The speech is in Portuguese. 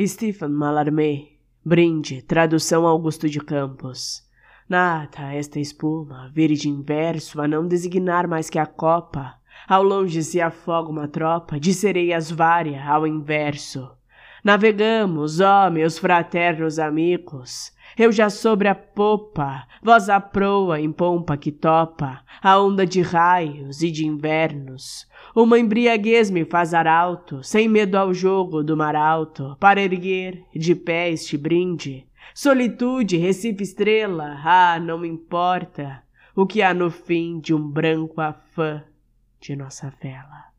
Stephen Mallarmé, brinde, tradução Augusto de Campos. Nata esta espuma, verde inverso, a não designar mais que a copa. Ao longe se afoga uma tropa de sereias várias ao inverso. Navegamos, ó meus fraternos amigos, eu já sobre a popa, vós a proa em pompa que topa, a onda de raios e de invernos. Uma embriaguez me faz arauto, sem medo ao jogo do mar alto, para erguer de pé este brinde. Solitude, Recife estrela, ah, não me importa o que há no fim de um branco afã de nossa vela.